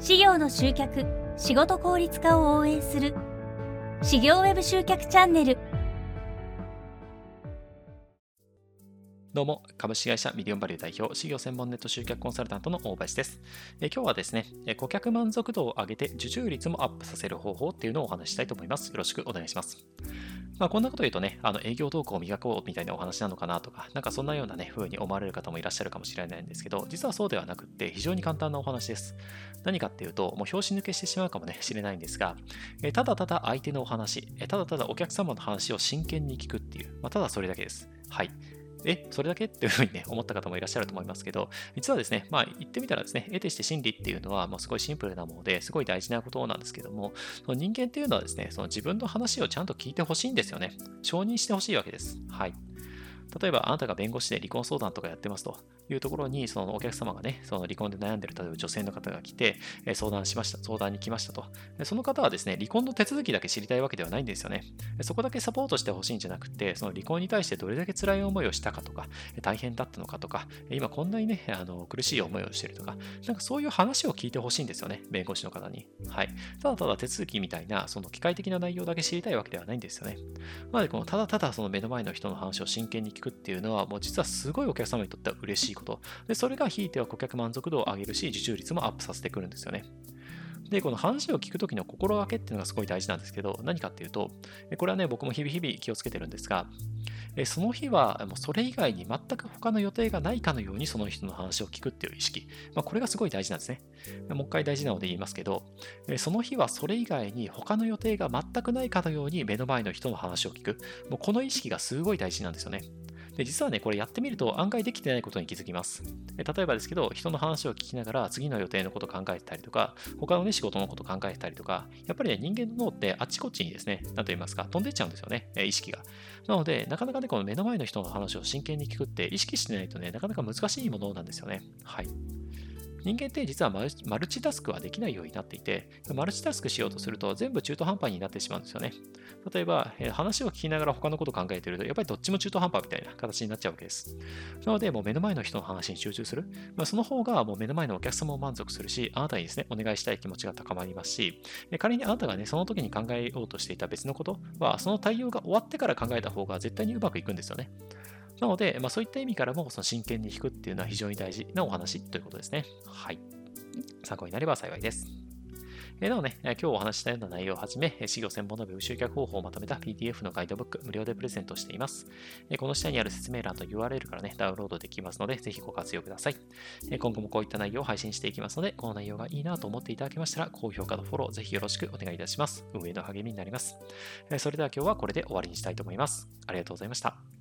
事業の集客仕事効率化を応援する。事業ウェブ集客チャンネル。どうも、株式会社ミリオンバリュー代表、事業専門ネット集客コンサルタントの大林です。え今日はですね、顧客満足度を上げて受注率もアップさせる方法っていうのをお話ししたいと思います。よろしくお願いします。まあ、こんなこと言うとね、あの営業動向を磨こうみたいなお話なのかなとか、なんかそんなようなね、風に思われる方もいらっしゃるかもしれないんですけど、実はそうではなくって非常に簡単なお話です。何かっていうと、もう拍子抜けしてしまうかもね、しれないんですが、えただただ相手のお話、ただただお客様の話を真剣に聞くっていう、まあ、ただそれだけです。はい。え、それだけ？っていうふうにね、思った方もいらっしゃると思いますけど、実はですね、まあ言ってみたらですね、得てして真理っていうのは、まあすごいシンプルなものですごい大事なことなんですけども、その人間っていうのはですね、その自分の話をちゃんと聞いてほしいんですよね。承認してほしいわけです。はい。例えば、あなたが弁護士で離婚相談とかやってますというところに、そのお客様がね、その離婚で悩んでる、例えば女性の方が来て、相談しました、相談に来ましたと。その方はですね、離婚の手続きだけ知りたいわけではないんですよね。そこだけサポートしてほしいんじゃなくて、その離婚に対してどれだけ辛い思いをしたかとか、大変だったのかとか、今こんなにね、あの苦しい思いをしてるとか、なんかそういう話を聞いてほしいんですよね、弁護士の方に。はい。ただただ手続きみたいな、その機械的な内容だけ知りたいわけではないんですよね。なので、このただただその目の前の人の話を真剣に聞くっていうのは、もう実はすごいお客様にとっては嬉しいこと。で、それがひいては顧客満足度を上げるし、受注率もアップさせてくるんですよね。で、この話を聞くときの心がけっていうのがすごい大事なんですけど、何かっていうと、これはね、僕も日々日々気をつけてるんですが、その日はもうそれ以外に全く他の予定がないかのようにその人の話を聞くっていう意識。まあ、これがすごい大事なんですね。もう一回大事なので言いますけど、その日はそれ以外に他の予定が全くないかのように目の前の人の話を聞く。もうこの意識がすごい大事なんですよね。で、実はね、これやってみると案外できてないことに気づきます。例えばですけど、人の話を聞きながら次の予定のこと考えてたりとか、他のね、仕事のこと考えてたりとか、やっぱりね、人間の脳ってあっちこっちにですね、なんと言いますか、飛んでっちゃうんですよね、意識が。なので、なかなかね、この目の前の人の話を真剣に聞くって意識してないとね、なかなか難しいものなんですよね。はい。人間って実はマルチタスクはできないようになっていて、マルチタスクしようとすると全部中途半端になってしまうんですよね。例えば、話を聞きながら他のことを考えていると、やっぱりどっちも中途半端みたいな形になっちゃうわけです。なので、もう目の前の人の話に集中する。まあ、その方がもう目の前のお客様も満足するし、あなたにですね、お願いしたい気持ちが高まりますし、仮にあなたがね、その時に考えようとしていた別のことは、その対応が終わってから考えた方が絶対にうまくいくんですよね。なので、まあ、そういった意味からも、その真剣に弾くっていうのは非常に大事なお話ということですね。はい。参考になれば幸いです。えなおね、今日お話したような内容をはじめ、事業専門の Web 集客方法をまとめた PDF のガイドブック、無料でプレゼントしています。この下にある説明欄と URL からね、ダウンロードできますので、ぜひご活用ください。今後もこういった内容を配信していきますので、この内容がいいなと思っていただけましたら、高評価とフォロー、ぜひよろしくお願いいたします。運営の励みになります。それでは今日はこれで終わりにしたいと思います。ありがとうございました。